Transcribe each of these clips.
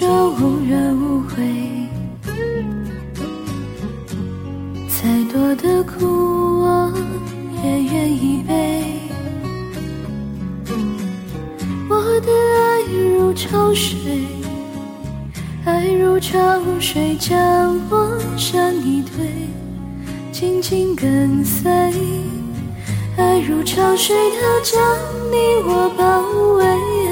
就无怨无悔。再多的苦，我也愿意背。我的爱如潮水，爱如潮水将我向你推，紧紧跟随。爱如潮水，它将你我包围。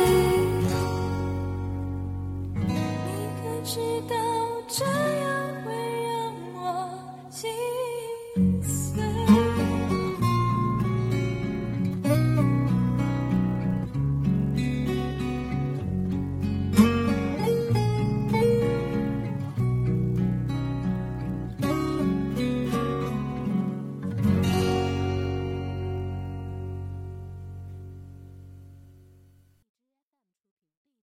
see